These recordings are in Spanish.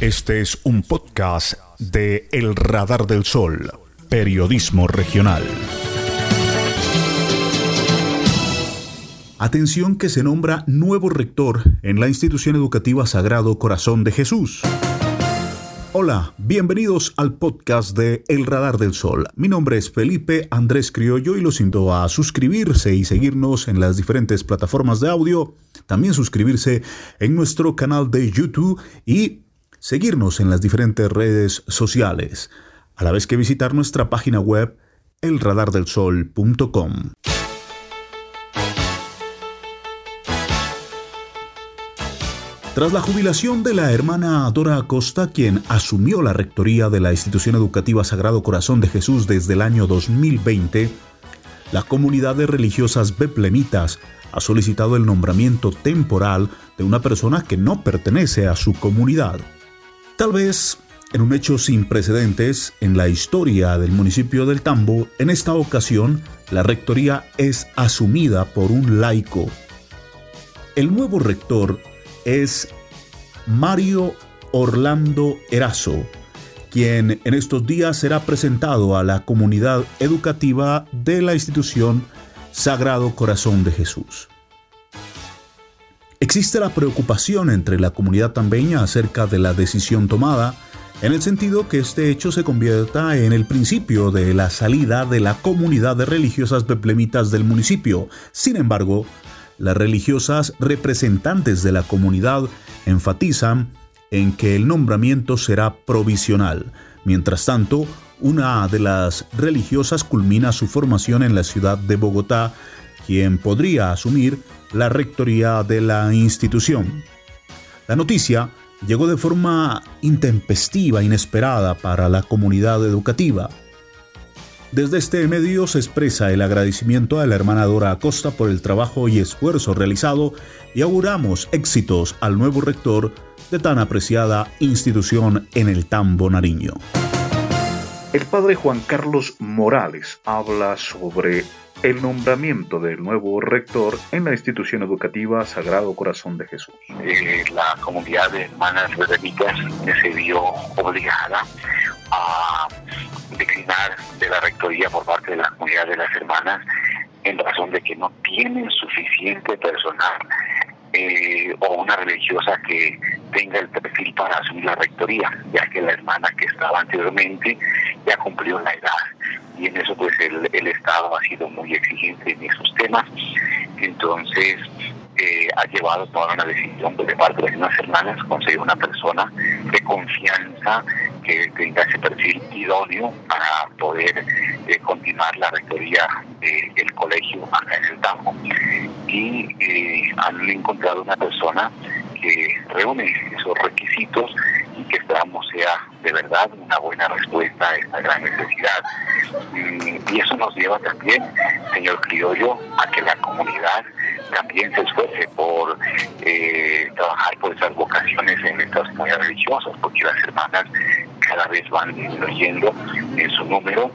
Este es un podcast de El Radar del Sol, periodismo regional. Atención que se nombra nuevo rector en la institución educativa Sagrado Corazón de Jesús. Hola, bienvenidos al podcast de El Radar del Sol. Mi nombre es Felipe Andrés Criollo y los invito a suscribirse y seguirnos en las diferentes plataformas de audio, también suscribirse en nuestro canal de YouTube y seguirnos en las diferentes redes sociales, a la vez que visitar nuestra página web elradardelsol.com. Tras la jubilación de la hermana Dora Acosta, quien asumió la rectoría de la institución educativa Sagrado Corazón de Jesús desde el año 2020, la comunidad de religiosas beplemitas ha solicitado el nombramiento temporal de una persona que no pertenece a su comunidad. Tal vez en un hecho sin precedentes en la historia del municipio del Tambo, en esta ocasión la rectoría es asumida por un laico. El nuevo rector es Mario Orlando Erazo, quien en estos días será presentado a la comunidad educativa de la institución Sagrado Corazón de Jesús. Existe la preocupación entre la comunidad tambeña acerca de la decisión tomada, en el sentido que este hecho se convierta en el principio de la salida de la comunidad de religiosas beplemitas del municipio. Sin embargo, las religiosas representantes de la comunidad enfatizan en que el nombramiento será provisional. Mientras tanto, una de las religiosas culmina su formación en la ciudad de Bogotá, quien podría asumir la rectoría de la institución. La noticia llegó de forma intempestiva, inesperada para la comunidad educativa. Desde este medio se expresa el agradecimiento a la hermana Dora Acosta por el trabajo y esfuerzo realizado y auguramos éxitos al nuevo rector de tan apreciada institución en el Tambo Nariño. El padre Juan Carlos Morales habla sobre el nombramiento del nuevo rector en la institución educativa Sagrado Corazón de Jesús. Eh, la comunidad de hermanas redemitas se vio obligada a declinar de la rectoría por parte de la comunidad de las hermanas en razón de que no tienen suficiente personal eh, o una religiosa que tenga el perfil para asumir la rectoría, ya que la hermana que estaba anteriormente ya cumplió la edad. Y en eso pues el, Estado ha sido muy exigente en esos temas. Entonces eh, ha llevado a tomar una decisión pues, de parte de las hermanas, conseguir una persona de confianza que tenga ese perfil idóneo para poder eh, continuar la rectoría del colegio acá en el Tambo. Y eh, han encontrado una persona que reúne esos requisitos que esperamos sea de verdad una buena respuesta a esta gran necesidad. Y eso nos lleva también, señor Criollo, a que la comunidad también se esfuerce por eh, trabajar por esas vocaciones en estas comunidades religiosas, porque las hermanas cada vez van disminuyendo en su número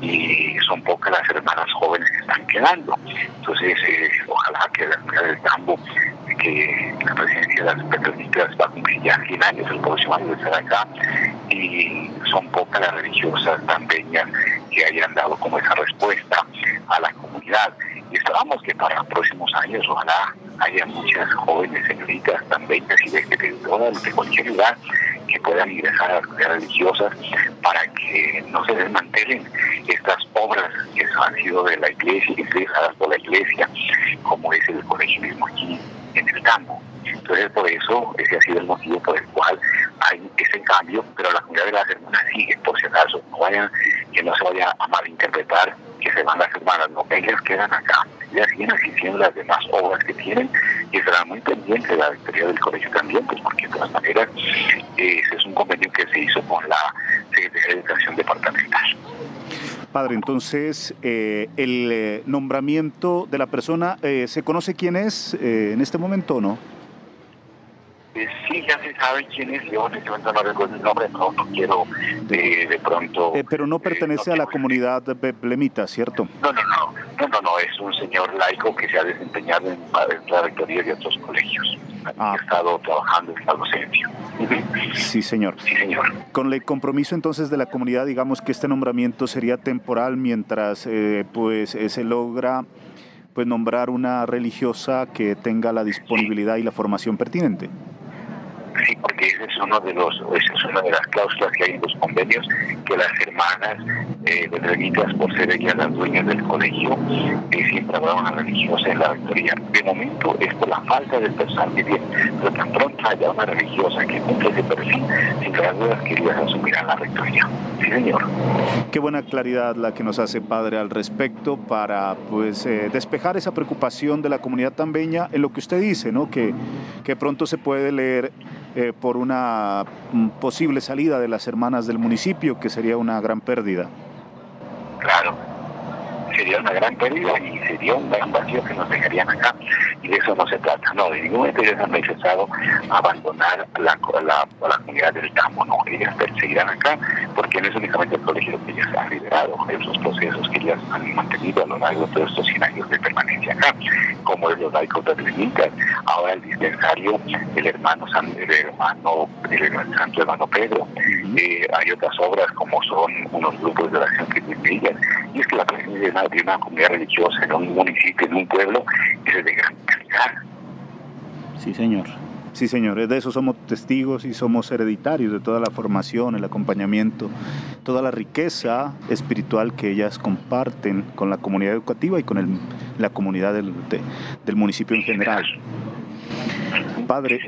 y son pocas las hermanas jóvenes que están quedando. Entonces, eh, ojalá que la comunidad del campo, la presidencia de las petronistas va a cumplir ya 100 años el próximo año de estar acá, y son pocas las religiosas tambeñas que hayan dado como esa respuesta a la comunidad. Y esperamos que para próximos años, ojalá haya muchas jóvenes señoritas tambeñas y de, de, de cualquier lugar que puedan ingresar a las religiosas para que no se desmantelen estas obras que han sido de la iglesia y realizadas por la iglesia, como es el colegialismo aquí en el campo. Entonces, por eso, ese ha sido el motivo por el cual hay ese cambio, pero la comunidad de las hermanas sigue, por si acaso, no vayan, que no se vaya a malinterpretar que se van las hermanas, no, ellas quedan acá, ellas siguen asistiendo las demás obras que tienen y estarán muy pendiente de la rectoría del colegio también, pues porque de todas maneras ese es un convenio que se hizo con la Secretaría de Educación Departamental. Padre, entonces, eh, el eh, nombramiento de la persona, eh, ¿se conoce quién es en este momento o no? sí, ya se sabe quién es, yo en este momento no recuerdo el nombre, no, no quiero de pronto... pero no pertenece a la comunidad blemita, ¿cierto? No, no, no, no, no, no, es un señor laico que se ha desempeñado en, la rectoría de otros colegios. Ah. Ha estado trabajando en la docencia. Sí, señor. Sí, señor. Con el compromiso entonces de la comunidad, digamos que este nombramiento sería temporal mientras eh, pues eh, se logra pues nombrar una religiosa que tenga la disponibilidad y la formación pertinente. Sí, porque ese es uno de los, esa es una de las cláusulas que hay en los convenios, que las hermanas eh, religiosas, por ser ellas las dueñas del colegio, eh, siempre habrá una religiosa en la rectoría. De momento es por la falta de personal que tiene, pero tan pronto haya una religiosa que cumple ese perfil, sin las dudas que ellas asumirán la rectoría. Sí, señor. Qué buena claridad la que nos hace Padre al respecto para pues eh, despejar esa preocupación de la comunidad tambeña en lo que usted dice, ¿no? Que, que pronto se puede leer eh, por una mm, posible salida de las hermanas del municipio, que sería una gran pérdida. Claro, sería una gran pérdida y sería un gran vacío que nos dejarían acá. Y de eso no se trata. No, de ningún ellos han manifestado abandonar la, la, la comunidad del campo. No, ellas seguirán acá porque no es únicamente el colegio que ellas han liderado, esos procesos que ellas han mantenido a lo largo de todos estos 100 años de permanencia acá, como los laicos de ahora el dispensario del hermano, San, el hermano, el santo hermano Pedro. Eh, hay otras obras como son unos grupos de oración que tienen. Y es que la presencia de una, de una comunidad religiosa en un municipio, en un pueblo, es de gran calidad. Sí, señor. Sí, señores, de eso somos testigos y somos hereditarios de toda la formación, el acompañamiento, toda la riqueza espiritual que ellas comparten con la comunidad educativa y con el, la comunidad del, del municipio en general. Padre,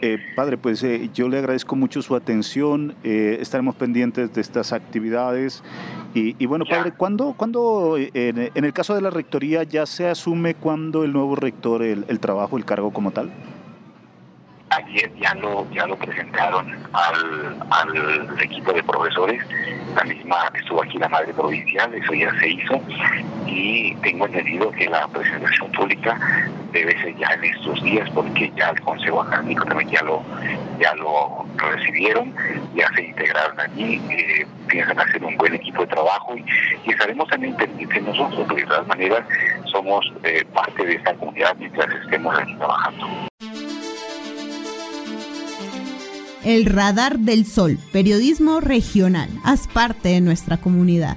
eh, padre, pues eh, yo le agradezco mucho su atención. Eh, estaremos pendientes de estas actividades. Y, bueno, padre, ¿cuándo, cuándo en, el caso de la rectoría ya se asume cuándo el nuevo rector el, el trabajo, el cargo como tal? Ya lo ya lo presentaron al, al equipo de profesores. La misma estuvo aquí la madre provincial eso ya se hizo. Y tengo entendido que la presentación pública debe ser ya en estos días porque ya el consejo académico también ya lo ya lo recibieron ya se integraron allí eh, piensan hacer un buen equipo de trabajo y, estaremos también pendientes nosotros. Porque de todas maneras somos eh, parte de esta comunidad mientras estemos aquí trabajando el Radar del Sol, periodismo regional. Haz parte de nuestra comunidad.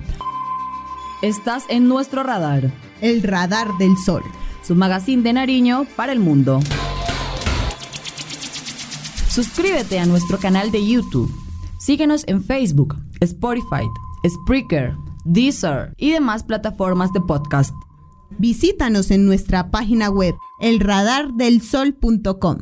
Estás en nuestro radar. El Radar del Sol. Su magazine de Nariño para el mundo. Suscríbete a nuestro canal de YouTube. Síguenos en Facebook, Spotify, Spreaker, Deezer y demás plataformas de podcast. Visítanos en nuestra página web elradardelsol.com.